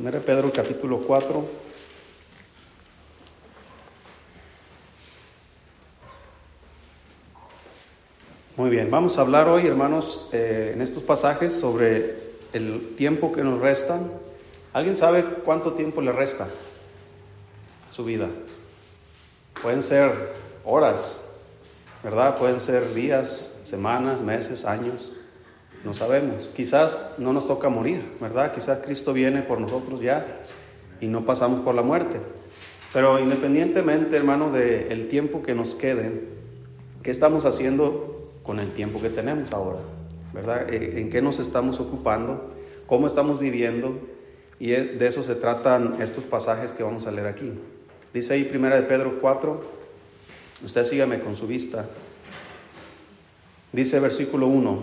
1 Pedro capítulo 4. Muy bien, vamos a hablar hoy, hermanos, eh, en estos pasajes sobre el tiempo que nos resta. ¿Alguien sabe cuánto tiempo le resta a su vida? Pueden ser horas, ¿verdad? Pueden ser días, semanas, meses, años. No sabemos. Quizás no nos toca morir, ¿verdad? Quizás Cristo viene por nosotros ya y no pasamos por la muerte. Pero independientemente, hermano, del tiempo que nos quede, ¿qué estamos haciendo con el tiempo que tenemos ahora? ¿Verdad? Eh, ¿En qué nos estamos ocupando? ¿Cómo estamos viviendo? Y de eso se tratan estos pasajes que vamos a leer aquí. Dice ahí primera de Pedro 4, usted sígame con su vista. Dice versículo 1,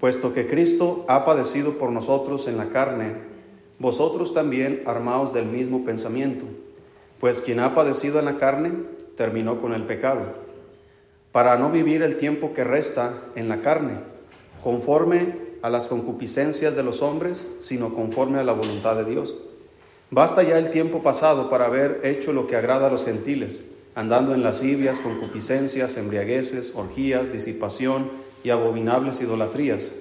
puesto que Cristo ha padecido por nosotros en la carne, vosotros también armaos del mismo pensamiento, pues quien ha padecido en la carne terminó con el pecado, para no vivir el tiempo que resta en la carne, conforme a las concupiscencias de los hombres, sino conforme a la voluntad de Dios. Basta ya el tiempo pasado para haber hecho lo que agrada a los gentiles, andando en lascivias, concupiscencias, embriagueces, orgías, disipación, y abominables idolatrías.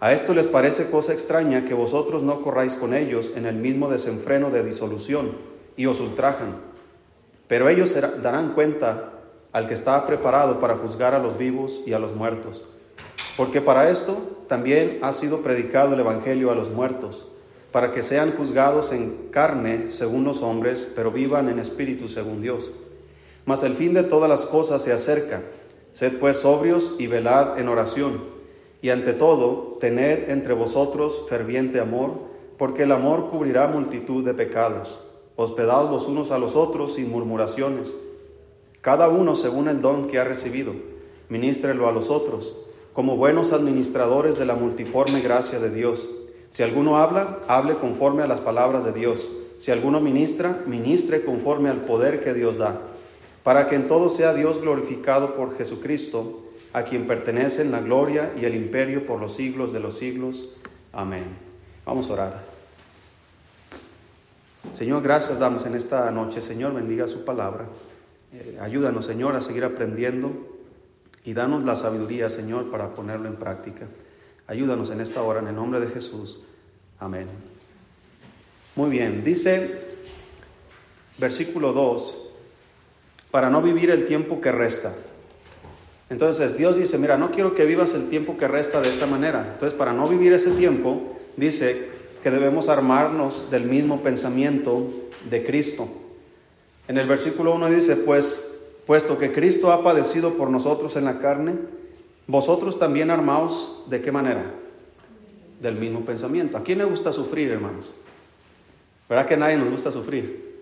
A esto les parece cosa extraña que vosotros no corráis con ellos en el mismo desenfreno de disolución y os ultrajan. Pero ellos darán cuenta al que está preparado para juzgar a los vivos y a los muertos. Porque para esto también ha sido predicado el Evangelio a los muertos, para que sean juzgados en carne según los hombres, pero vivan en espíritu según Dios. Mas el fin de todas las cosas se acerca. Sed pues sobrios y velad en oración. Y ante todo, tened entre vosotros ferviente amor, porque el amor cubrirá multitud de pecados. Hospedaos los unos a los otros sin murmuraciones, cada uno según el don que ha recibido. Ministrelo a los otros, como buenos administradores de la multiforme gracia de Dios. Si alguno habla, hable conforme a las palabras de Dios. Si alguno ministra, ministre conforme al poder que Dios da para que en todo sea Dios glorificado por Jesucristo, a quien pertenecen la gloria y el imperio por los siglos de los siglos. Amén. Vamos a orar. Señor, gracias damos en esta noche. Señor, bendiga su palabra. Eh, ayúdanos, Señor, a seguir aprendiendo y danos la sabiduría, Señor, para ponerlo en práctica. Ayúdanos en esta hora, en el nombre de Jesús. Amén. Muy bien, dice versículo 2 para no vivir el tiempo que resta. Entonces Dios dice, mira, no quiero que vivas el tiempo que resta de esta manera. Entonces, para no vivir ese tiempo, dice que debemos armarnos del mismo pensamiento de Cristo. En el versículo 1 dice, pues, puesto que Cristo ha padecido por nosotros en la carne, vosotros también armaos de qué manera? Del mismo pensamiento. ¿A quién le gusta sufrir, hermanos? ¿Verdad que a nadie nos gusta sufrir?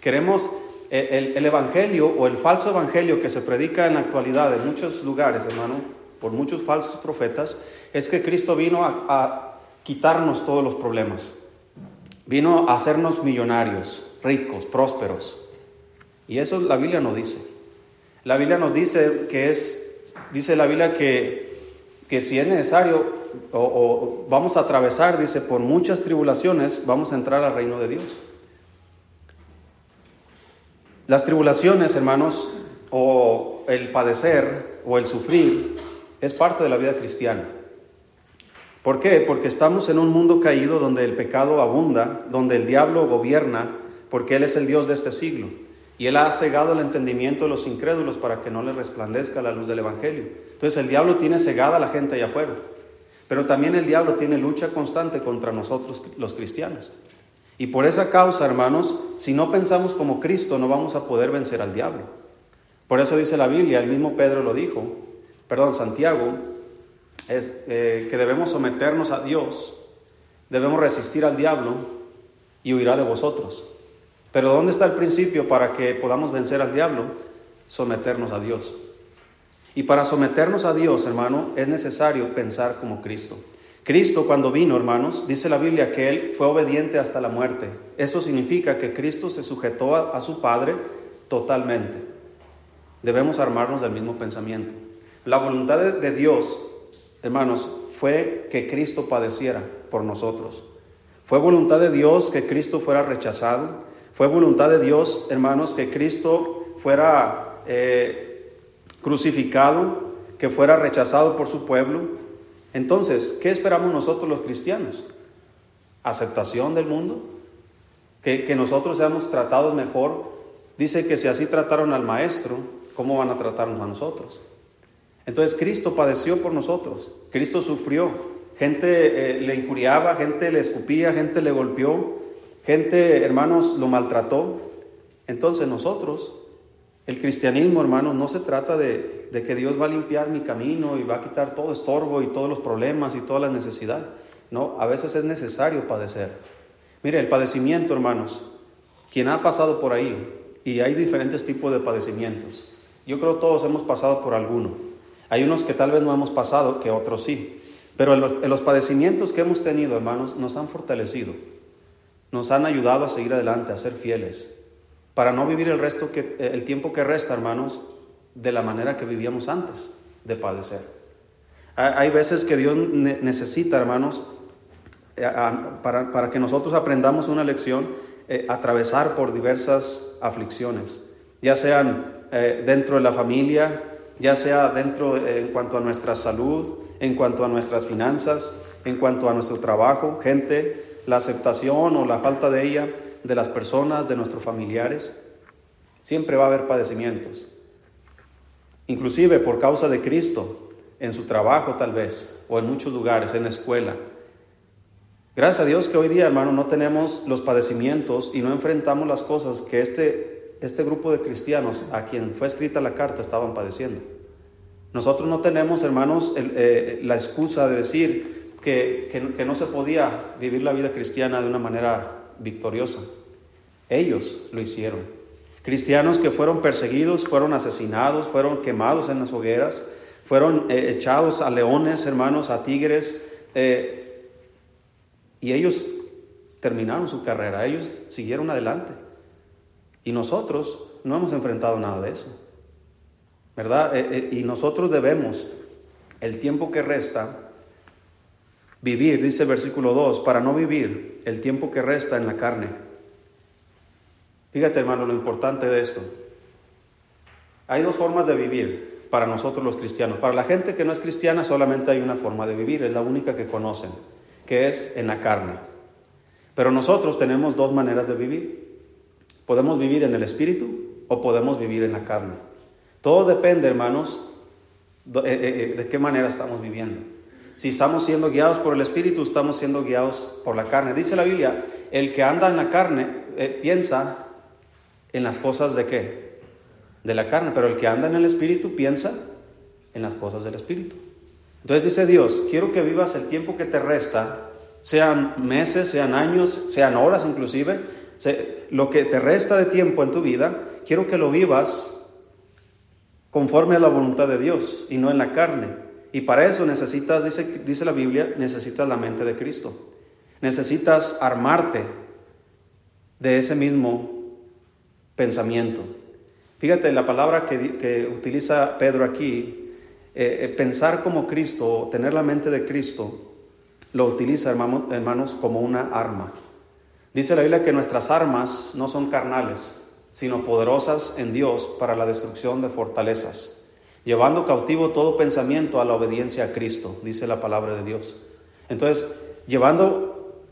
Queremos el, evangelio o el falso evangelio que se predica en la actualidad en muchos lugares, hermano, por muchos falsos profetas, es que Cristo vino a, quitarnos todos los problemas. Vino a hacernos millonarios, ricos, prósperos. Y eso la Biblia no dice. La Biblia nos dice que es, dice la Biblia que, que si es necesario o, o vamos a atravesar, dice, por muchas tribulaciones, vamos a entrar al reino de Dios. Las tribulaciones, hermanos, o el padecer o el sufrir es parte de la vida cristiana. ¿Por qué? Porque estamos en un mundo caído donde el pecado abunda, donde el diablo gobierna, porque Él es el Dios de este siglo. Y Él ha cegado el entendimiento de los incrédulos para que no les resplandezca la luz del Evangelio. Entonces el diablo tiene cegada a la gente allá afuera. Pero también el diablo tiene lucha constante contra nosotros los cristianos. Y por esa causa, hermanos, si no pensamos como Cristo, no vamos a poder vencer al diablo. Por eso dice la Biblia, el mismo Pedro lo dijo, perdón, Santiago, es, eh, que debemos someternos a Dios, debemos resistir al diablo y huirá de vosotros. Pero ¿dónde está el principio para que podamos vencer al diablo? Someternos a Dios. Y para someternos a Dios, hermano, es necesario pensar como Cristo. Cristo cuando vino, hermanos, dice la Biblia que Él fue obediente hasta la muerte. Eso significa que Cristo se sujetó a, su Padre totalmente. Debemos armarnos del mismo pensamiento. La voluntad de Dios, hermanos, fue que Cristo padeciera por nosotros. Fue voluntad de Dios que Cristo fuera rechazado. Fue voluntad de Dios, hermanos, que Cristo fuera eh, crucificado, que fuera rechazado por su pueblo. Entonces, ¿qué esperamos nosotros los cristianos? ¿Aceptación del mundo? ¿Que, que nosotros seamos tratados mejor? Dice que si así trataron al maestro, ¿cómo van a tratarnos a nosotros? Entonces Cristo padeció por nosotros, Cristo sufrió, gente eh, le injuriaba, gente le escupía, gente le golpeó, gente, hermanos, lo maltrató. Entonces nosotros, el cristianismo, hermanos, no se trata de, de, que Dios va a limpiar mi camino y va a quitar todo estorbo y todos los problemas y todas las necesidades. No, a veces es necesario padecer. Mire, el padecimiento, hermanos, quien ha pasado por ahí, y hay diferentes tipos de padecimientos. Yo creo todos hemos pasado por alguno. Hay unos que tal vez no hemos pasado, que otros sí. Pero en los, padecimientos que hemos tenido, hermanos, nos han fortalecido. Nos han ayudado a seguir adelante, a ser fieles. Para no vivir el, resto que, el tiempo que resta, hermanos, de la manera que vivíamos antes de padecer. Hay veces que Dios necesita, hermanos, eh, para, para, que nosotros aprendamos una lección, eh, atravesar por diversas aflicciones, ya sean eh, dentro de la familia, ya sea dentro en cuanto a nuestra salud, en cuanto a nuestras finanzas, en cuanto a nuestro trabajo, gente, la aceptación o la falta de ella de las personas, de nuestros familiares. Siempre va a haber padecimientos. Inclusive por causa de Cristo, en su trabajo tal vez, o en muchos lugares, en la escuela. Gracias a Dios que hoy día, hermano, no tenemos los padecimientos y no enfrentamos las cosas que este este grupo de cristianos a quien fue escrita la carta estaban padeciendo. Nosotros no tenemos, hermanos, eh, la excusa de decir que, que, no se podía vivir la vida cristiana de una manera victoriosa. Ellos lo hicieron. Cristianos que fueron perseguidos, fueron asesinados, fueron quemados en las hogueras, fueron eh, echados a leones, hermanos, a tigres, eh, y ellos terminaron su carrera, ellos siguieron adelante. Y nosotros no hemos enfrentado nada de eso. ¿Verdad? Eh, y nosotros debemos, el tiempo que resta, vivir, dice versículo 2, para no vivir el tiempo que resta en la carne. Fíjate hermano lo importante de esto. Hay dos formas de vivir para nosotros los cristianos. Para la gente que no es cristiana solamente hay una forma de vivir, es la única que conocen, que es en la carne. Pero nosotros tenemos dos maneras de vivir. Podemos vivir en el espíritu o podemos vivir en la carne. Todo depende, hermanos, eh, eh, eh, de qué manera estamos viviendo. Si estamos siendo guiados por el espíritu, estamos siendo guiados por la carne. Dice la Biblia, el que anda en la carne piensa en las cosas de qué? De la carne, pero el que anda en el espíritu piensa en las cosas del espíritu. Entonces dice Dios, quiero que vivas el tiempo que te resta, sean meses, sean años, sean horas inclusive, lo que te resta de tiempo en tu vida, quiero que lo vivas conforme a la voluntad de Dios y no en la carne. Y para eso necesitas, dice, dice la Biblia, necesitas la mente de Cristo. Necesitas armarte de ese mismo pensamiento. Fíjate, la palabra que, utiliza Pedro aquí, eh, eh, pensar como Cristo, tener la mente de Cristo, lo utiliza, hermanos, como una arma. Dice la Biblia que nuestras armas no son carnales, sino poderosas en Dios para la destrucción de fortalezas, llevando cautivo todo pensamiento a la obediencia a Cristo, dice la palabra de Dios. Entonces, llevando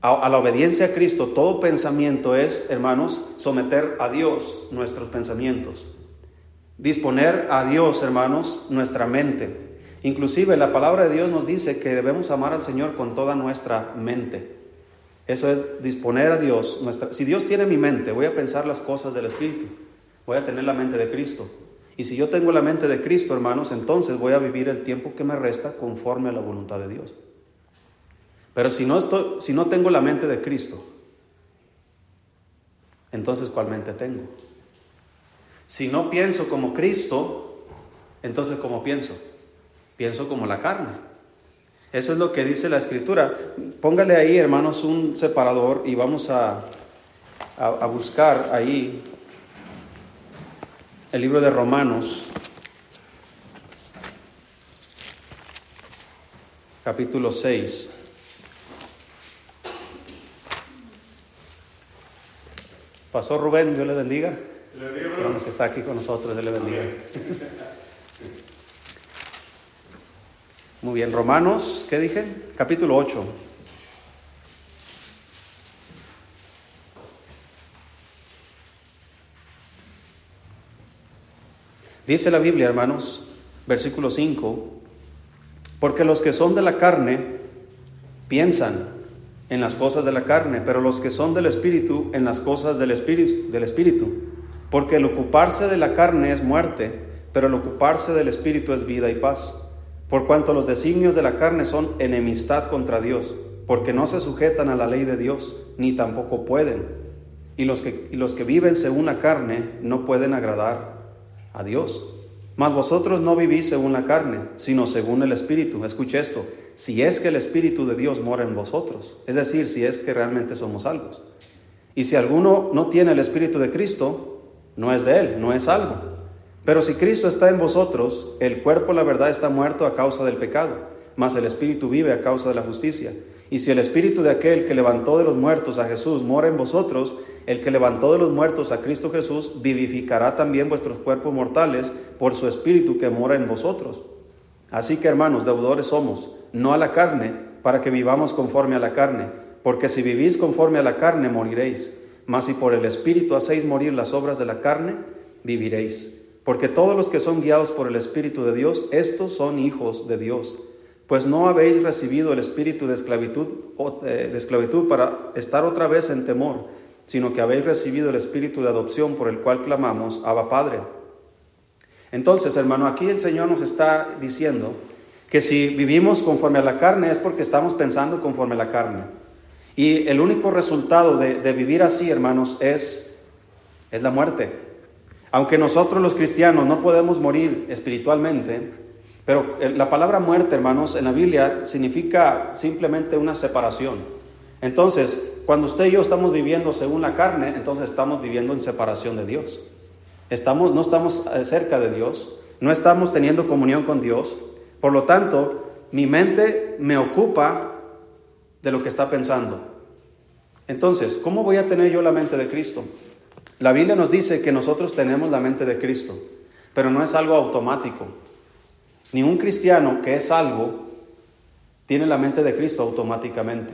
a, la obediencia a Cristo, todo pensamiento es, hermanos, someter a Dios nuestros pensamientos, disponer a Dios, hermanos, nuestra mente. Inclusive la palabra de Dios nos dice que debemos amar al Señor con toda nuestra mente. Eso es disponer a Dios. Nuestra, si Dios tiene mi mente, voy a pensar las cosas del Espíritu. Voy a tener la mente de Cristo. Y si yo tengo la mente de Cristo, hermanos, entonces voy a vivir el tiempo que me resta conforme a la voluntad de Dios. Pero si no, si no tengo la mente de Cristo, entonces ¿cuál mente tengo? Si no pienso como Cristo, entonces ¿cómo pienso? Pienso como la carne. Eso es lo que dice la escritura. Póngale ahí, hermanos, un separador y vamos a, a, buscar ahí el libro de Romanos, capítulo 6. Pasó Rubén, Dios le bendiga. Que está aquí con nosotros, Dios le bendiga. Muy bien, Romanos, ¿qué dije? Capítulo 8. Dice la Biblia, hermanos, versículo 5, porque los que son de la carne piensan en las cosas de la carne, pero los que son del Espíritu en las cosas del Espíritu, del Espíritu. Porque el ocuparse de la carne es muerte, pero el ocuparse del Espíritu es vida y paz. Por cuanto los designios de la carne son enemistad contra Dios, porque no se sujetan a la ley de Dios, ni tampoco pueden. Y los que, y los que viven según la carne no pueden agradar a Dios. Mas vosotros no vivís según la carne, sino según el Espíritu. Escuche esto, si es que el Espíritu de Dios mora en vosotros, es decir, si es que realmente somos salvos. Y si alguno no tiene el Espíritu de Cristo, no es de él, no es salvo. Pero si Cristo está en vosotros, el cuerpo, la verdad, está muerto a causa del pecado, mas el Espíritu vive a causa de la justicia. Y si el Espíritu de aquel que levantó de los muertos a Jesús mora en vosotros, el que levantó de los muertos a Cristo Jesús vivificará también vuestros cuerpos mortales por su Espíritu que mora en vosotros. Así que hermanos, deudores somos, no a la carne, para que vivamos conforme a la carne, porque si vivís conforme a la carne moriréis, mas si por el Espíritu hacéis morir las obras de la carne, viviréis. Porque todos los que son guiados por el Espíritu de Dios, estos son hijos de Dios. Pues no habéis recibido el espíritu de esclavitud, eh, de esclavitud para estar otra vez en temor sino que habéis recibido el Espíritu de adopción por el cual clamamos, Abba Padre. Entonces, hermano, aquí el Señor nos está diciendo que si vivimos conforme a la carne es porque estamos pensando conforme a la carne. Y el único resultado de, vivir así, hermanos, es, es la muerte. Aunque nosotros los cristianos no podemos morir espiritualmente, pero la palabra muerte, hermanos, en la Biblia significa simplemente una separación. Entonces, cuando usted y yo estamos viviendo según la carne, entonces estamos viviendo en separación de Dios. Estamos, no estamos eh, cerca de Dios, no estamos teniendo comunión con Dios. Por lo tanto, mi mente me ocupa de lo que está pensando. Entonces, ¿cómo voy a tener yo la mente de Cristo? La Biblia nos dice que nosotros tenemos la mente de Cristo, pero no es algo automático. Ni un cristiano que es salvo tiene la mente de Cristo automáticamente.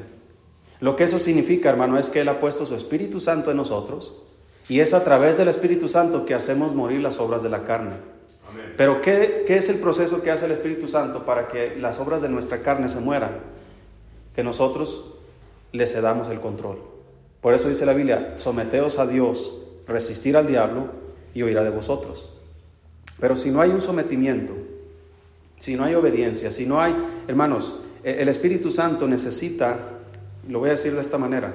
Lo que eso significa, hermano, es que Él ha puesto su Espíritu Santo en nosotros y es a través del Espíritu Santo que hacemos morir las obras de la carne. Pero ¿qué, ¿qué, es el proceso que hace el Espíritu Santo para que las obras de nuestra carne se mueran? Que nosotros le cedamos el control. Por eso dice la Biblia, someteos a Dios, resistir al diablo y oirá de vosotros. Pero si no hay un sometimiento, si no hay obediencia, si no hay, hermanos, el Espíritu Santo necesita lo voy a decir de esta manera,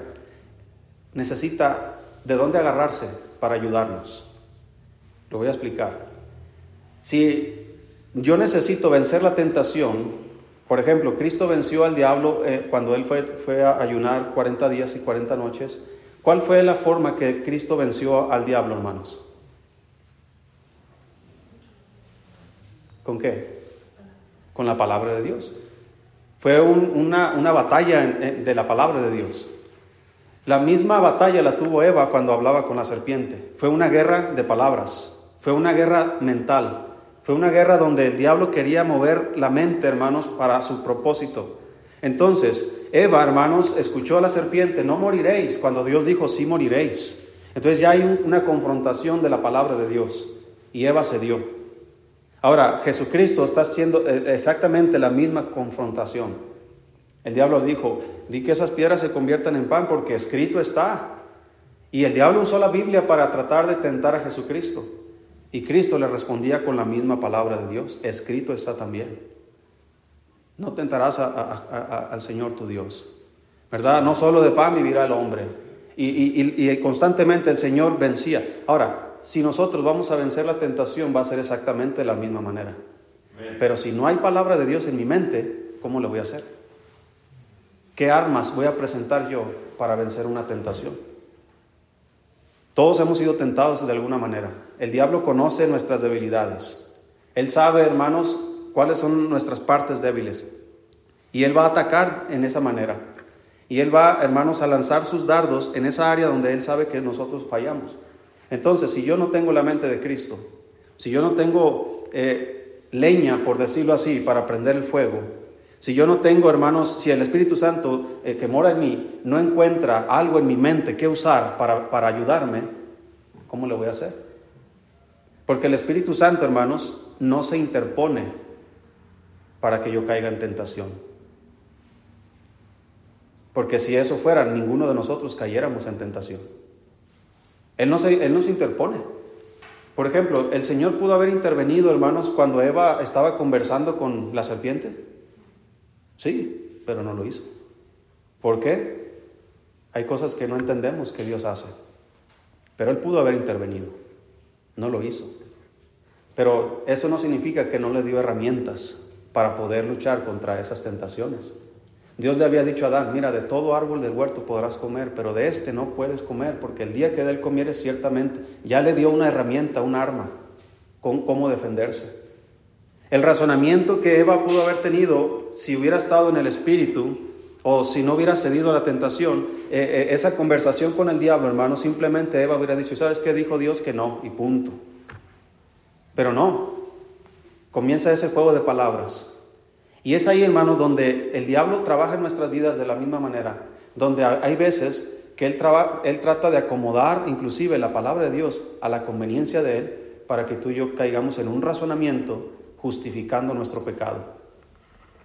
necesita de dónde agarrarse para ayudarnos. Lo voy a explicar. Si yo necesito vencer la tentación, por ejemplo, Cristo venció al diablo eh, cuando él fue, fue a ayunar 40 días y 40 noches. ¿Cuál fue la forma que Cristo venció al diablo, hermanos? ¿Con qué? Con la palabra de Dios. Fue una, batalla de la palabra de Dios. La misma batalla la tuvo Eva cuando hablaba con la serpiente. Fue una guerra de palabras, fue una guerra mental, fue una guerra donde el diablo quería mover la mente, hermanos, para su propósito. Entonces, Eva, hermanos, escuchó a la serpiente, no moriréis, cuando Dios dijo, sí moriréis. Entonces ya hay una confrontación de la palabra de Dios y Eva cedió. Ahora, Jesucristo está haciendo eh, exactamente la misma confrontación. El diablo dijo, di que esas piedras se conviertan en pan porque escrito está. Y el diablo usó la Biblia para tratar de tentar a Jesucristo. Y Cristo le respondía con la misma palabra de Dios, escrito está también. No tentarás al Señor tu Dios. ¿Verdad? No solo de pan vivirá el hombre. Y, y constantemente el Señor vencía. Ahora, si nosotros vamos a vencer la tentación, va a ser exactamente de la misma manera. Pero si no hay palabra de Dios en mi mente, ¿cómo lo voy a hacer? ¿Qué armas voy a presentar yo para vencer una tentación? Todos hemos sido tentados de alguna manera. El diablo conoce nuestras debilidades. Él sabe, hermanos, cuáles son nuestras partes débiles. Y él va a atacar en esa manera. Y Él va, hermanos, a lanzar sus dardos en esa área donde Él sabe que nosotros fallamos. Entonces, si yo no tengo la mente de Cristo, si yo no tengo eh, leña, por decirlo así, para prender el fuego, si yo no tengo, hermanos, si el Espíritu Santo eh, que mora en mí no encuentra algo en mi mente que usar para, para ayudarme, ¿cómo le voy a hacer? Porque el Espíritu Santo, hermanos, no se interpone para que yo caiga en tentación. Porque si eso fuera, ninguno de nosotros cayéramos en tentación. Él no se, él no se interpone. Por ejemplo, el Señor pudo haber intervenido, hermanos, cuando Eva estaba conversando con la serpiente. Sí, pero no lo hizo. ¿Por qué? Hay cosas que no entendemos que Dios hace. Pero Él pudo haber intervenido. No lo hizo. Pero eso no significa que no le dio herramientas para poder luchar contra esas tentaciones. Dios le había dicho a Adán, mira, de todo árbol del huerto podrás comer, pero de este no puedes comer, porque el día que de él comieres ciertamente, ya le dio una herramienta, un arma, con cómo defenderse. El razonamiento que Eva pudo haber tenido si hubiera estado en el espíritu o si no hubiera cedido a la tentación, eh, eh, esa conversación con el diablo, hermano, simplemente Eva hubiera dicho, ¿sabes qué dijo Dios? Que no, y punto. Pero no, comienza ese juego de palabras. Y es ahí, hermano, donde el diablo trabaja en nuestras vidas de la misma manera, donde hay veces que él, él trata de acomodar inclusive la palabra de Dios a la conveniencia de él para que tú y yo caigamos en un razonamiento justificando nuestro pecado.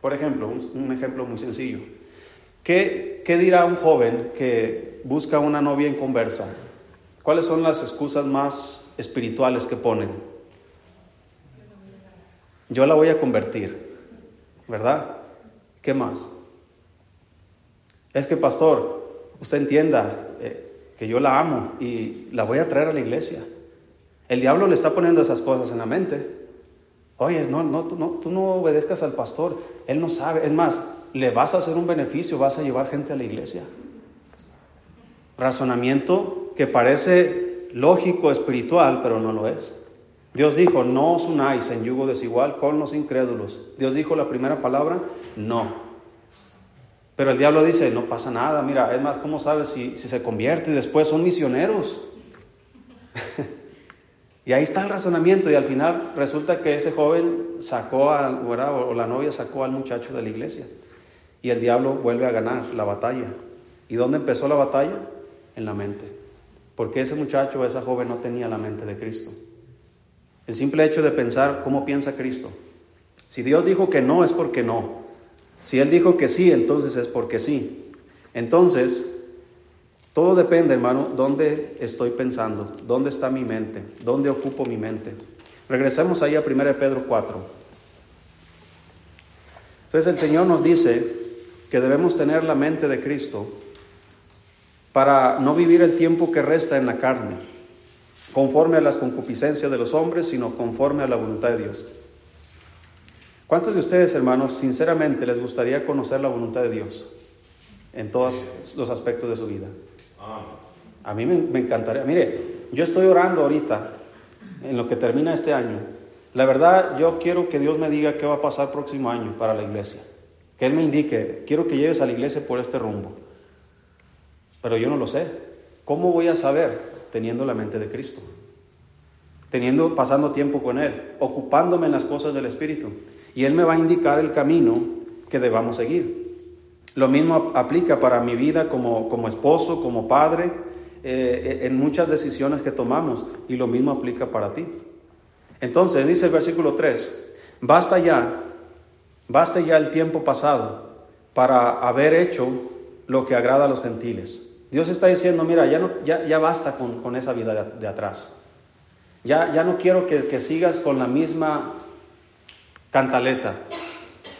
Por ejemplo, un, ejemplo muy sencillo. ¿Qué, ¿Qué dirá un joven que busca una novia en conversa? ¿Cuáles son las excusas más espirituales que ponen? Yo la voy a convertir, ¿verdad? ¿Qué más? Es que, pastor, usted entienda eh, que yo la amo y la voy a traer a la iglesia. El diablo le está poniendo esas cosas en la mente. Oye, no, no, no, tú no obedezcas al pastor, él no sabe. Es más, le vas a hacer un beneficio, vas a llevar gente a la iglesia. Razonamiento que parece lógico, espiritual, pero no lo es. Dios dijo, no os unáis en yugo desigual con los incrédulos. Dios dijo la primera palabra, no. Pero el diablo dice, no pasa nada, mira, es más, ¿cómo sabes si, si se convierte y después son misioneros? Y ahí está el razonamiento y al final resulta que ese joven sacó, a, o la novia sacó al muchacho de la iglesia. Y el diablo vuelve a ganar la batalla. ¿Y dónde empezó la batalla? En la mente. Porque ese muchacho esa joven no tenía la mente de Cristo. El simple hecho de pensar cómo piensa Cristo. Si Dios dijo que no, es porque no. Si Él dijo que sí, entonces es porque sí. Entonces, todo depende, hermano, dónde estoy pensando, dónde está mi mente, dónde ocupo mi mente. Regresemos ahí a 1 Pedro 4. Entonces el Señor nos dice que debemos tener la mente de Cristo para no vivir el tiempo que resta en la carne, conforme a las concupiscencias de los hombres, sino conforme a la voluntad de Dios. ¿Cuántos de ustedes, hermanos, sinceramente les gustaría conocer la voluntad de Dios en todos los aspectos de su vida? A mí me, encantaría. Mire, yo estoy orando ahorita, en lo que termina este año. La verdad, yo quiero que Dios me diga qué va a pasar próximo año para la iglesia. Que Él me indique, quiero que lleves a la iglesia por este rumbo. Pero yo no lo sé. ¿Cómo voy a saber? Teniendo la mente de Cristo. Teniendo, pasando tiempo con Él, ocupándome en las cosas del Espíritu. Y Él me va a indicar el camino que debamos seguir. Lo mismo aplica para mi vida como, como esposo, como padre, eh, en muchas decisiones que tomamos y lo mismo aplica para ti. Entonces dice el versículo 3, basta ya, basta ya el tiempo pasado para haber hecho lo que agrada a los gentiles. Dios está diciendo, mira, ya, ya, ya basta con, esa vida de, atrás. Ya, ya no quiero que, que sigas con la misma cantaleta,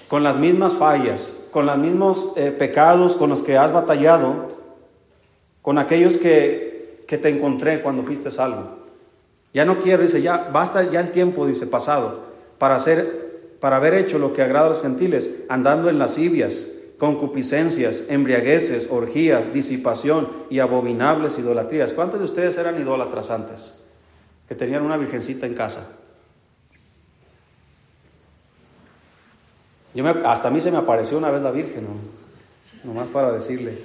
con las mismas fallas, con los mismos eh, pecados con los que has batallado, con aquellos que, que te encontré cuando fuiste salvo. Ya no quiero, dice, ya basta ya el tiempo, dice, pasado, para hacer, para haber hecho lo que agrada a los gentiles, andando en lascivias, concupiscencias, embriagueces, orgías, disipación y abominables idolatrías. ¿Cuántos de ustedes eran idólatras antes? Que tenían una virgencita en casa. hasta a mí se me apareció una vez la Virgen, ¿no? nomás para decirle.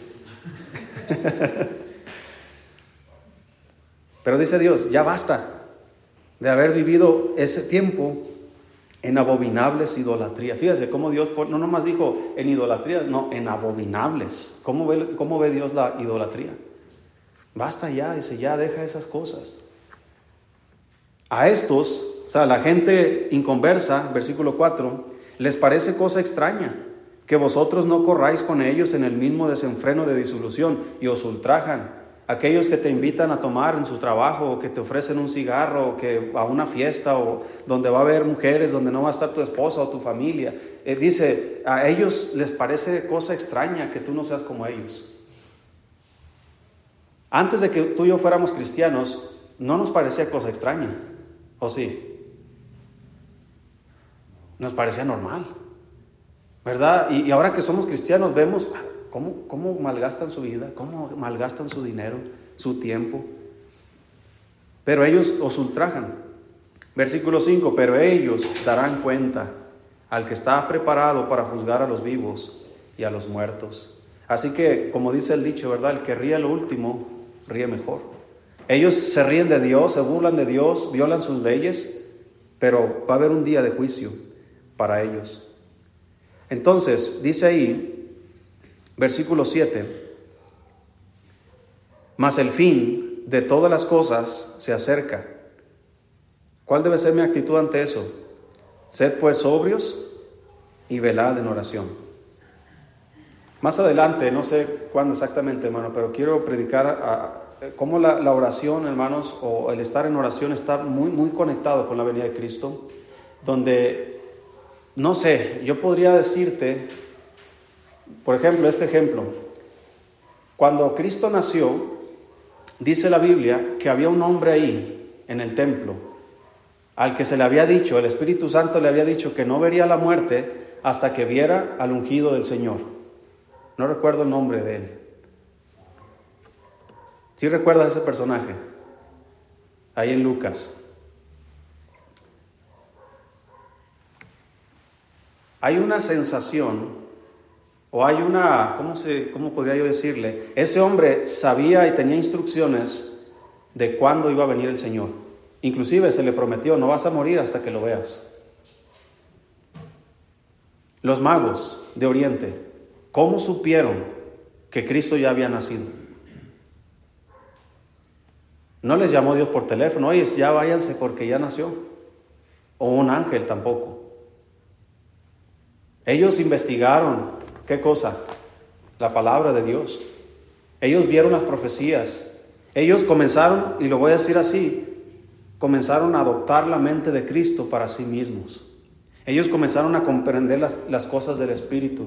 Pero dice Dios, ya basta de haber vivido ese tiempo en abominables idolatrías. Fíjese cómo Dios no nomás dijo en idolatría, no, en abominables. ¿Cómo ve, cómo ve Dios la idolatría? Basta ya, dice, ya deja esas cosas. A estos, o sea, la gente inconversa, versículo 4, les parece cosa extraña que vosotros no corráis con ellos en el mismo desenfreno de disolución y os ultrajan aquellos que te invitan a tomar en su trabajo, o que te ofrecen un cigarro, o que a una fiesta, o donde va a haber mujeres, donde no va a estar tu esposa o tu familia. Eh, dice, a ellos les parece cosa extraña que tú no seas como ellos. Antes de que tú y yo fuéramos cristianos, no nos parecía cosa extraña, ¿o sí? Nos parecía normal, ¿verdad? Y, y ahora que somos cristianos vemos, ¿Cómo, malgastan su vida? ¿Cómo malgastan su dinero, su tiempo? Pero ellos os ultrajan. Versículo 5, pero ellos darán cuenta al que está preparado para juzgar a los vivos y a los muertos. Así que, como dice el dicho, ¿verdad? El que ríe lo último, ríe mejor. Ellos se ríen de Dios, se burlan de Dios, violan sus leyes, pero va a haber un día de juicio para ellos. Entonces, dice ahí, Versículo 7. Mas el fin de todas las cosas se acerca. ¿Cuál debe ser mi actitud ante eso? Sed pues sobrios y velad en oración. Más adelante, no sé cuándo exactamente, hermano, pero quiero predicar cómo la, la, oración, hermanos, o el estar en oración está muy, muy conectado con la venida de Cristo, donde, no sé, yo podría decirte por ejemplo, este ejemplo. Cuando Cristo nació, dice la Biblia que había un hombre ahí en el templo al que se le había dicho, el Espíritu Santo le había dicho que no vería la muerte hasta que viera al ungido del Señor. No recuerdo el nombre de él. ¿Sí recuerdas ese personaje? Ahí en Lucas. Hay una sensación o hay una, ¿cómo, se, ¿cómo podría yo decirle? Ese hombre sabía y tenía instrucciones de cuándo iba a venir el Señor. Inclusive se le prometió, no vas a morir hasta que lo veas. Los magos de Oriente, ¿cómo supieron que Cristo ya había nacido? No les llamó Dios por teléfono, oye, ya váyanse porque ya nació. O un ángel tampoco. Ellos investigaron ¿Qué cosa? La palabra de Dios. Ellos vieron las profecías. Ellos comenzaron, y lo voy a decir así, comenzaron a adoptar la mente de Cristo para sí mismos. Ellos comenzaron a comprender las, las cosas del Espíritu.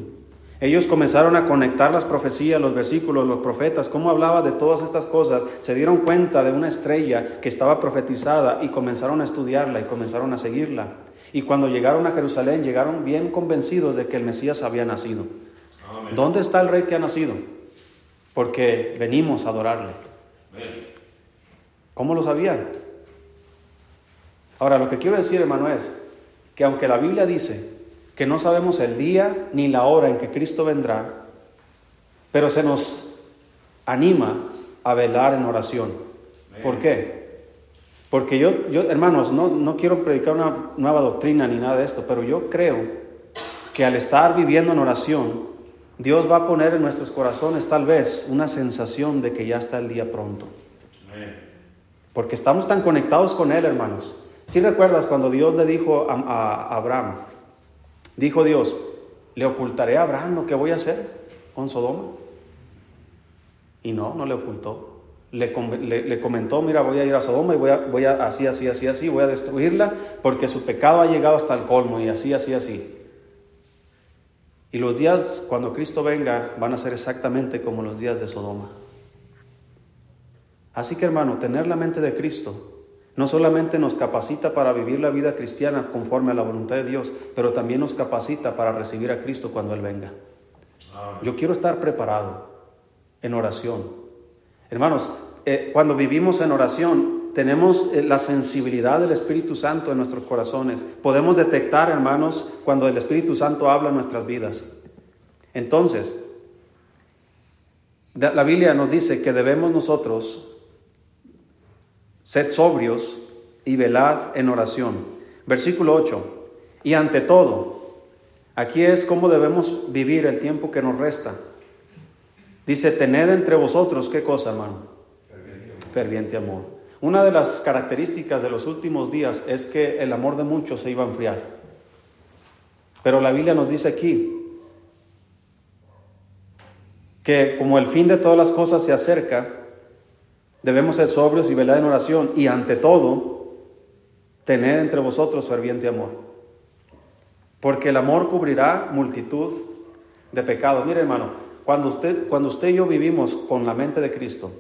Ellos comenzaron a conectar las profecías, los versículos, los profetas, cómo hablaba de todas estas cosas. Se dieron cuenta de una estrella que estaba profetizada y comenzaron a estudiarla y comenzaron a seguirla. Y cuando llegaron a Jerusalén, llegaron bien convencidos de que el Mesías había nacido. ¿Dónde está el rey que ha nacido? Porque venimos a adorarle. ¿Cómo lo sabían? Ahora, lo que quiero decir, hermano, es que aunque la Biblia dice que no sabemos el día ni la hora en que Cristo vendrá, pero se nos anima a velar en oración. ¿Por qué? Porque yo, yo hermanos, no, no quiero predicar una nueva doctrina ni nada de esto, pero yo creo que al estar viviendo en oración, Dios va a poner en nuestros corazones tal vez una sensación de que ya está el día pronto. Porque estamos tan conectados con Él, hermanos. Si recuerdas cuando Dios le dijo a, Abraham, dijo Dios, ¿le ocultaré a Abraham lo que voy a hacer con Sodoma? Y no, no le ocultó. Le, le, comentó, mira, voy a ir a Sodoma y voy a, voy a así, así, así, así, voy a destruirla porque su pecado ha llegado hasta el colmo y así, así, así. Y los días cuando Cristo venga van a ser exactamente como los días de Sodoma. Así que hermano, tener la mente de Cristo no solamente nos capacita para vivir la vida cristiana conforme a la voluntad de Dios, pero también nos capacita para recibir a Cristo cuando Él venga. Yo quiero estar preparado en oración. Hermanos, eh, cuando vivimos en oración, tenemos eh, la sensibilidad del Espíritu Santo en nuestros corazones. Podemos detectar, hermanos, cuando el Espíritu Santo habla en nuestras vidas. Entonces, La Biblia nos dice que debemos nosotros ser sobrios y velad en oración. Versículo 8. Y ante todo, aquí es cómo debemos vivir el tiempo que nos resta. Dice, tened entre vosotros, ¿qué cosa, hermano? Ferviente. amor. Una de las características de los últimos días es que el amor de muchos se iba a enfriar. Pero la Biblia nos dice aquí que como el fin de todas las cosas se acerca, debemos ser sobrios y velar en oración y ante todo, tened entre vosotros ferviente amor. Porque el amor cubrirá multitud de pecados. Mire hermano, cuando usted, cuando usted y yo vivimos con la mente de Cristo,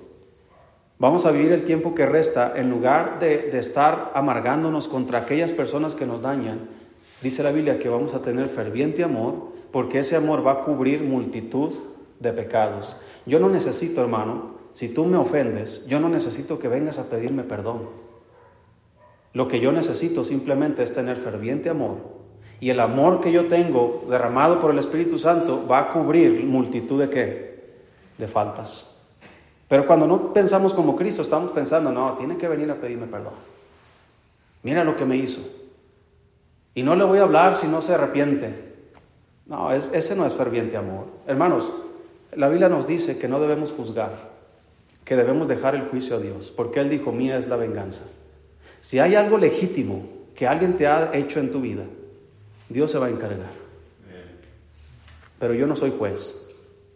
vamos a vivir el tiempo que resta en lugar de, de estar amargándonos contra aquellas personas que nos dañan. Dice la Biblia que vamos a tener ferviente amor porque ese amor va a cubrir multitud de pecados. Yo no necesito, hermano, si tú me ofendes, yo no necesito que vengas a pedirme perdón. Lo que yo necesito simplemente es tener ferviente amor y el amor que yo tengo derramado por el Espíritu Santo va a cubrir multitud de qué? De faltas. Pero cuando no pensamos como Cristo, estamos pensando, no, tiene que venir a pedirme perdón. Mira lo que me hizo. Y no le voy a hablar si no se arrepiente. No, ese no es ferviente amor. Hermanos, la Biblia nos dice que no debemos juzgar, que debemos dejar el juicio a Dios, porque Él dijo, mía es la venganza. Si hay algo legítimo que alguien te ha hecho en tu vida, Dios se va a encargar. Pero yo no soy juez.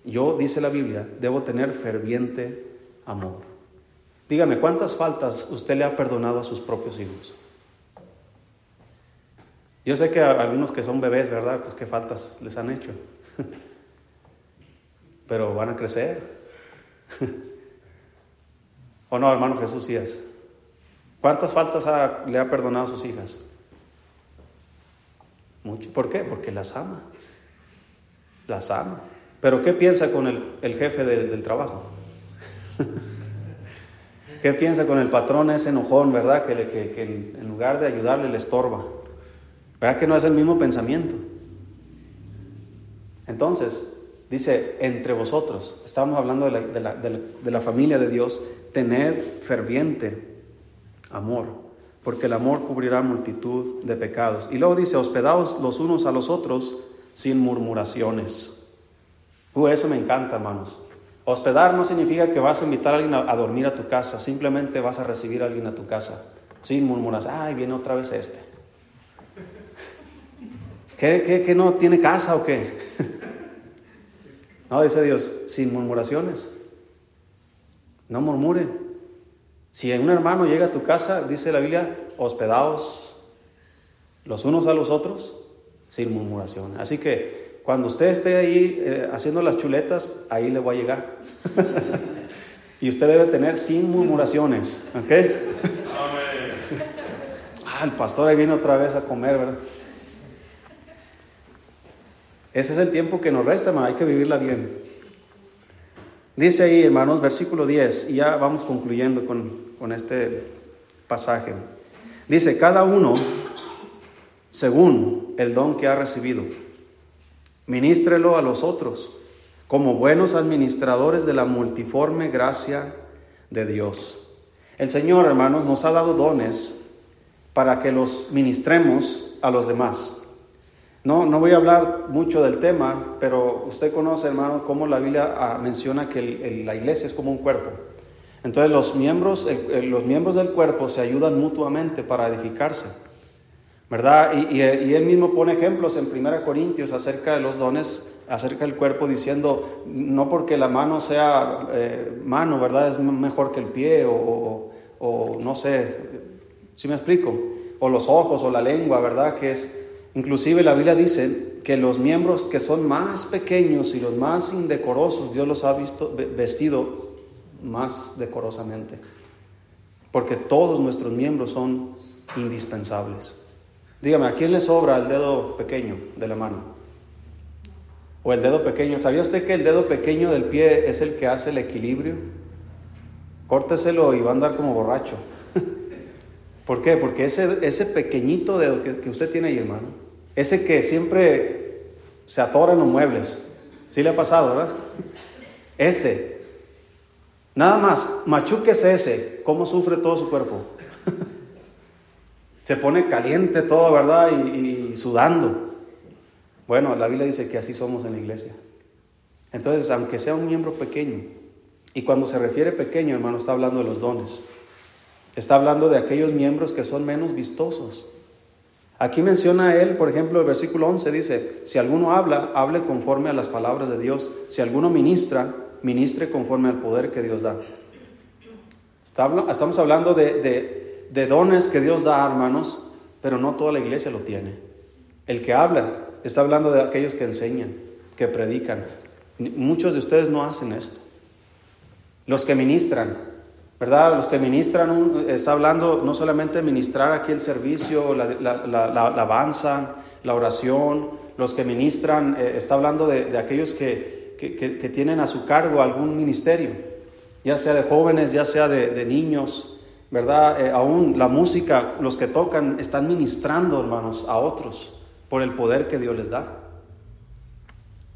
Yo, dice la Biblia, debo tener ferviente amor. Dígame, ¿cuántas faltas usted le ha perdonado a sus propios hijos? Yo sé que a algunos que son bebés, ¿verdad? Pues qué faltas les han hecho. Pero van a crecer. ¿O no, hermano Jesús? Es. ¿Cuántas faltas le ha perdonado a sus hijas? Mucho. ¿Por qué? Porque las ama. Las ama. Pero ¿qué piensa con el, jefe del trabajo? ¿Qué piensa con el patrón ese enojón, verdad? Que, en lugar de ayudarle le estorba. ¿Verdad que no es el mismo pensamiento? Entonces, dice, entre vosotros, estamos hablando de la, de la, de la familia de Dios, tened ferviente amor porque el amor cubrirá multitud de pecados. Y luego dice, hospedaos los unos a los otros sin murmuraciones. Uh, eso me encanta, hermanos. Hospedar no significa que vas a invitar a alguien a, dormir a tu casa, simplemente vas a recibir a alguien a tu casa, sin murmuraciones. Ay, viene otra vez este. ¿Qué, qué, qué no tiene casa o qué? no, dice Dios, sin murmuraciones. No murmuren. Si un hermano llega a tu casa, dice la Biblia, hospedaos los unos a los otros sin murmuración. Así que cuando usted esté ahí eh, haciendo las chuletas, ahí le voy a llegar. y usted debe tener sin murmuraciones. ¿Ok? ah, el pastor ahí viene otra vez a comer, ¿verdad? Ese es el tiempo que nos resta, hermano. Hay que vivirla bien. Dice ahí, hermanos, versículo 10, y ya vamos concluyendo con, con este pasaje. Dice, cada uno según el don que ha recibido, ministrelo a los otros como buenos administradores de la multiforme gracia de Dios. El Señor, hermanos, nos ha dado dones para que los ministremos a los demás. No, no voy a hablar mucho del tema, pero usted conoce, hermano, cómo la Biblia ah, menciona que la iglesia es como un cuerpo. Entonces los miembros, los miembros del cuerpo se ayudan mutuamente para edificarse. ¿Verdad? Y, él mismo pone ejemplos en 1 Corintios acerca de los dones, acerca del cuerpo, diciendo, no porque la mano sea eh, mano, ¿verdad? Es mejor que el pie, o, no sé, si me explico? O los ojos, o la lengua, ¿verdad? Que es, inclusive la Biblia dice que los miembros que son más pequeños y los más indecorosos, Dios los ha visto, vestido más decorosamente, porque todos nuestros miembros son indispensables. Dígame, ¿a quién le sobra el dedo pequeño de la mano? O el dedo pequeño. ¿Sabía usted que el dedo pequeño del pie es el que hace el equilibrio? Córteselo y va a andar como borracho. ¿Por qué? Porque ese, ese pequeñito dedo que, que, usted tiene ahí, hermano, ese que siempre se atora en los muebles, ¿sí le ha pasado, verdad? Ese Nada más, machuquese ese, cómo sufre todo su cuerpo. Se pone caliente todo, ¿verdad? Y, sudando. Bueno, la Biblia dice que así somos en la iglesia. Entonces, aunque sea un miembro pequeño, y cuando se refiere pequeño, hermano, está hablando de los dones. Está hablando de aquellos miembros que son menos vistosos. Aquí menciona él, por ejemplo, el versículo 11 dice, si alguno habla, hable conforme a las palabras de Dios. Si alguno ministra, ministre conforme al poder que Dios da. Estamos hablando de, de dones que Dios da, hermanos, pero no toda la iglesia lo tiene. El que habla está hablando de aquellos que enseñan, que predican. Muchos de ustedes no hacen esto. Los que ministran, ¿verdad? Los que ministran, está hablando no solamente de ministrar aquí el servicio, la, la, alabanza, la oración, los que ministran, eh, está hablando de, aquellos que, que, tienen a su cargo algún ministerio, ya sea de jóvenes, ya sea de, niños, ¿verdad? Eh, aún la música, los que tocan, están ministrando, hermanos, a otros por el poder que Dios les da.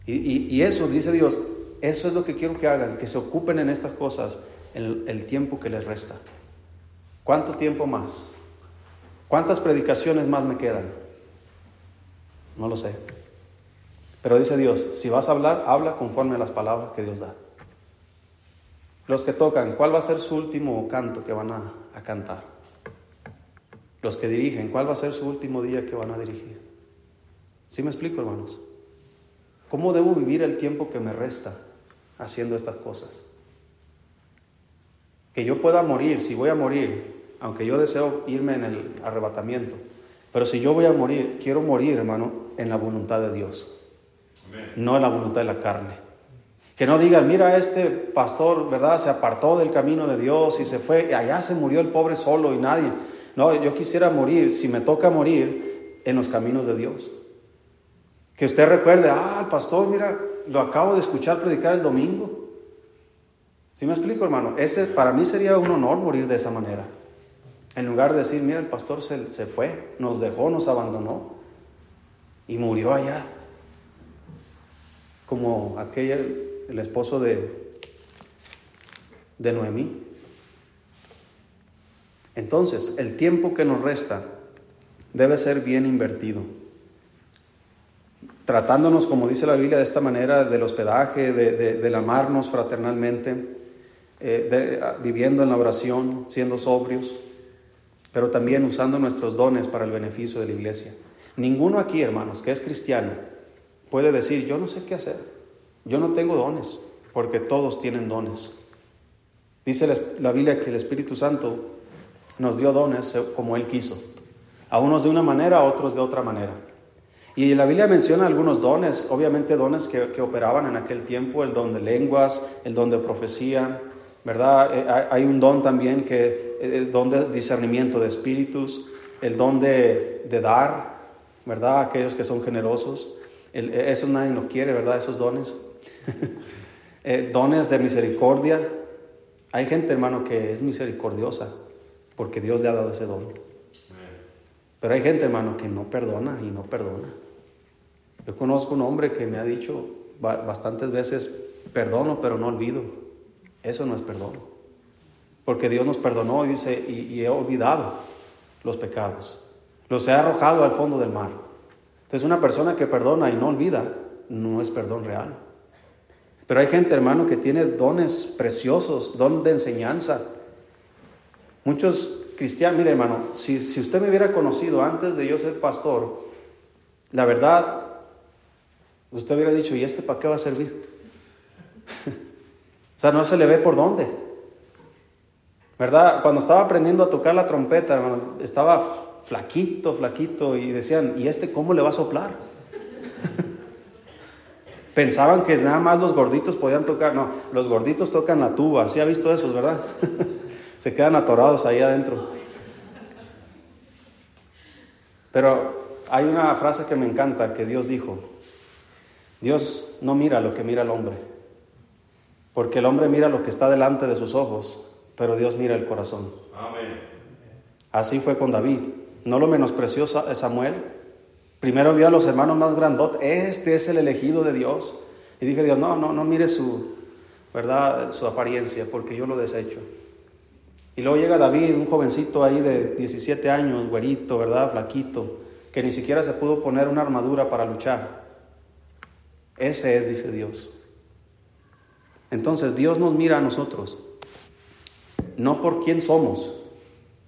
Y, eso, dice Dios, eso es lo que quiero que hagan, que se ocupen en estas cosas el, el tiempo que les resta. ¿Cuánto tiempo más? ¿Cuántas predicaciones más me quedan? No lo sé. Pero dice Dios, si vas a hablar, habla conforme a las palabras que Dios da. Los que tocan, ¿cuál va a ser su último canto que van a, a cantar? Los que dirigen, ¿cuál va a ser su último día que van a dirigir? ¿Sí me explico, hermanos? ¿Cómo debo vivir el tiempo que me resta? haciendo estas cosas. Que yo pueda morir, si voy a morir, aunque yo deseo irme en el arrebatamiento, pero si yo voy a morir, quiero morir, hermano, en la voluntad de Dios, no en la voluntad de la carne. Que no digan, mira, este pastor, ¿verdad? Se apartó del camino de Dios y se fue, y allá se murió el pobre solo y nadie. No, yo quisiera morir, si me toca morir, en los caminos de Dios. Que usted recuerde, ah, el pastor, mira, lo acabo de escuchar predicar el domingo. ¿Sí me explico, hermano? Ese para mí sería un honor morir de esa manera. En lugar de decir, mira, el pastor se, se fue, nos dejó, nos abandonó y murió allá. Como aquel, el esposo de, de Noemí. Entonces, el tiempo que nos resta debe ser bien invertido tratándonos, como dice la Biblia, de esta manera, del hospedaje, de, del amarnos fraternalmente, eh, viviendo en la oración, siendo sobrios, pero también usando nuestros dones para el beneficio de la iglesia. Ninguno aquí, hermanos, que es cristiano, puede decir, yo no sé qué hacer, yo no tengo dones, porque todos tienen dones. Dice la Biblia que el Espíritu Santo nos dio dones como Él quiso, a unos de una manera, a otros de otra manera. Y la Biblia menciona algunos dones, obviamente dones que, operaban en aquel tiempo, el don de lenguas, el don de profecía, ¿verdad? Eh, hay un don también que, el eh, don de discernimiento de espíritus, el don de, dar, ¿verdad? Aquellos que son generosos. Eh, eso nadie lo quiere, ¿verdad? Esos dones. dones de misericordia. Hay gente, hermano, que es misericordiosa porque Dios le ha dado ese don. Pero hay gente, hermano, que no perdona y no perdona. Yo conozco un hombre que me ha dicho bastantes veces, perdono, pero no olvido. Eso no es perdón. Porque Dios nos perdonó y dice, y, he olvidado los pecados. Los he arrojado al fondo del mar. Entonces una persona que perdona y no olvida, no es perdón real. Pero hay gente, hermano, que tiene dones preciosos, don de enseñanza. Muchos cristianos, mire hermano, si, si usted me hubiera conocido antes de yo ser pastor, la verdad, Usted hubiera dicho, ¿y este para qué va a servir? o sea, no se le ve por dónde. ¿Verdad? Cuando estaba aprendiendo a tocar la trompeta, estaba flaquito, flaquito, y decían, ¿y este cómo le va a soplar? Pensaban que nada más los gorditos podían tocar. No, los gorditos tocan la tuba. ¿Sí ha visto eso, verdad? Se quedan atorados ahí adentro. Pero hay una frase que me encanta que Dios dijo. Dios no mira lo que mira el hombre, porque el hombre mira lo que está delante de sus ojos, pero Dios mira el corazón. Así fue con David. No lo menospreció Samuel. Primero vio a los hermanos más grandotes. Este es el elegido de Dios. Y dije, Dios, no, no, no mire su, ¿verdad? Su apariencia, porque yo lo desecho. Y luego llega David, un jovencito ahí de 17 años, güerito, ¿verdad? Flaquito, que ni siquiera se pudo poner una armadura para luchar. Ese es, dice Dios. Entonces Dios nos mira a nosotros, no por quién somos,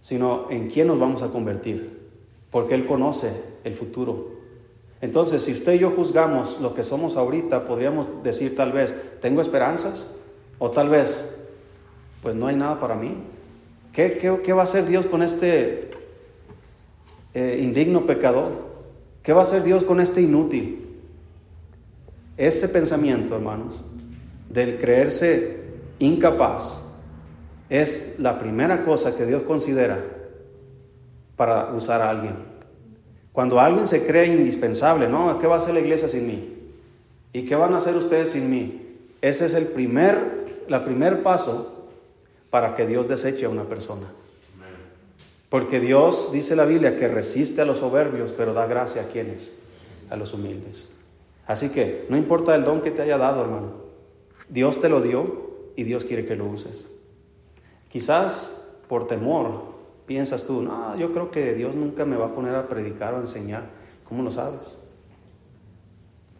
sino en quién nos vamos a convertir, porque Él conoce el futuro. Entonces, si usted y yo juzgamos lo que somos ahorita, podríamos decir tal vez, ¿tengo esperanzas? O tal vez, pues no hay nada para mí. ¿Qué, qué, va a hacer Dios con este eh, indigno pecador? ¿Qué va a hacer Dios con este inútil? Ese pensamiento, hermanos, del creerse incapaz, es la primera cosa que Dios considera para usar a alguien. Cuando alguien se cree indispensable, ¿no? ¿Qué va a hacer la iglesia sin mí? ¿Y qué van a hacer ustedes sin mí? Ese es el primer, la primer paso para que Dios deseche a una persona. Porque Dios, dice la Biblia, que resiste a los soberbios, pero da gracia a quienes, a los humildes. Así que no importa el don que te haya dado, hermano. Dios te lo dio y Dios quiere que lo uses. Quizás por temor piensas tú, no, yo creo que Dios nunca me va a poner a predicar o a enseñar. ¿Cómo lo sabes?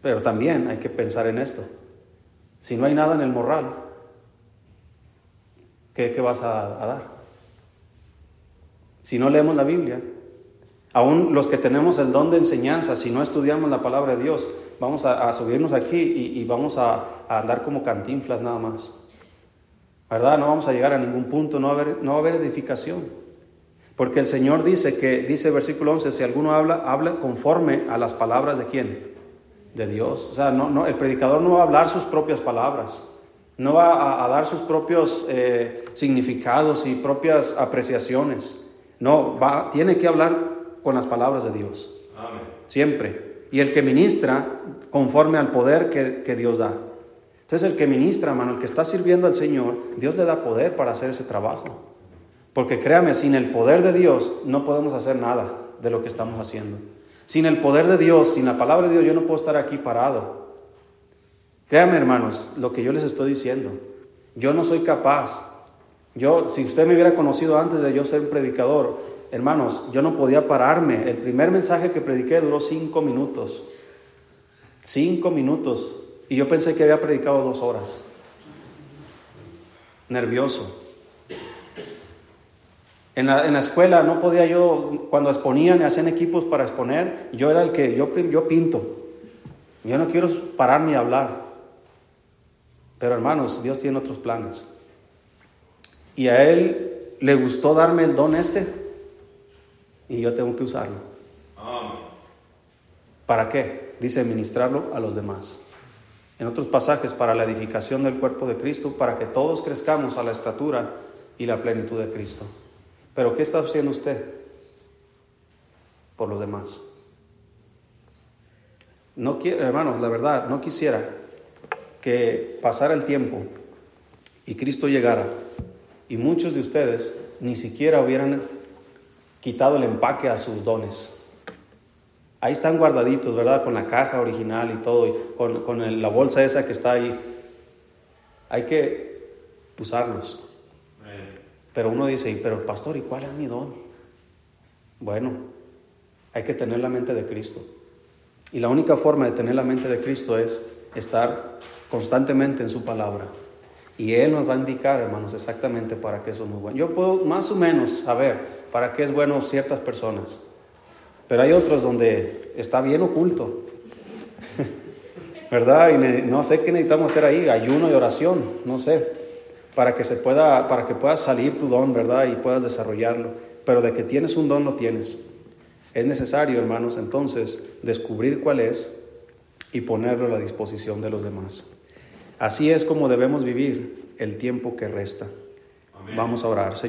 Pero también hay que pensar en esto. Si no hay nada en el morral, ¿qué, vas a, a dar? Si no leemos la Biblia, Aún los que tenemos el don de enseñanza, si no estudiamos la palabra de Dios, vamos a, subirnos aquí y, vamos a, andar como cantinflas nada más. ¿Verdad? No vamos a llegar a ningún punto, no va a haber, no va a haber edificación. Porque el Señor dice que, dice versículo 11, si alguno habla, habla conforme a las palabras de quién? De Dios. O sea, no, no, el predicador no va a hablar sus propias palabras, no va a, dar sus propios eh, significados y propias apreciaciones. No, va, tiene que hablar con las palabras de Dios. Siempre. Y el que ministra conforme al poder que, Dios da. Entonces el que ministra, hermano, el que está sirviendo al Señor, Dios le da poder para hacer ese trabajo. Porque créame, sin el poder de Dios no podemos hacer nada de lo que estamos haciendo. Sin el poder de Dios, sin la palabra de Dios, yo no puedo estar aquí parado. Créame, hermanos, lo que yo les estoy diciendo. Yo no soy capaz. Yo, si usted me hubiera conocido antes de yo ser un predicador, hermanos, yo no podía pararme. El primer mensaje que prediqué duró cinco minutos. Cinco minutos. Y yo pensé que había predicado dos horas. Nervioso. En la, escuela no podía yo, cuando exponían y hacían equipos para exponer, yo era el que, yo, yo pinto. Yo no quiero pararme y hablar. Pero hermanos, Dios tiene otros planes. Y a Él le gustó darme el don este y yo tengo que usarlo. ¿Para qué? Dice ministrarlo a los demás. En otros pasajes, para la edificación del cuerpo de Cristo, para que todos crezcamos a la estatura y la plenitud de Cristo. Pero ¿qué está haciendo usted por los demás? No quiero, hermanos, la verdad, no quisiera que pasara el tiempo y Cristo llegara y muchos de ustedes ni siquiera hubieran quitado el empaque a sus dones. Ahí están guardaditos, ¿verdad? Con la caja original y todo, y con, la bolsa esa que está ahí. Hay que usarlos. Pero uno dice, pero pastor, ¿y cuál es mi don? Bueno, hay que tener la mente de Cristo. Y la única forma de tener la mente de Cristo es estar constantemente en su palabra. Y Él nos va a indicar, hermanos, exactamente para qué somos buenos. Yo puedo más o menos saber para qué es bueno ciertas personas. Pero hay otros donde está bien oculto. ¿Verdad? Y no sé qué necesitamos hacer ahí, ayuno y oración, no sé, para que se pueda, para que puedas salir tu don, ¿verdad? Y puedas desarrollarlo. Pero de que tienes un don, lo tienes. Es necesario, hermanos, entonces, descubrir cuál es y ponerlo a la disposición de los demás. Así es como debemos vivir el tiempo que resta. Vamos a orar.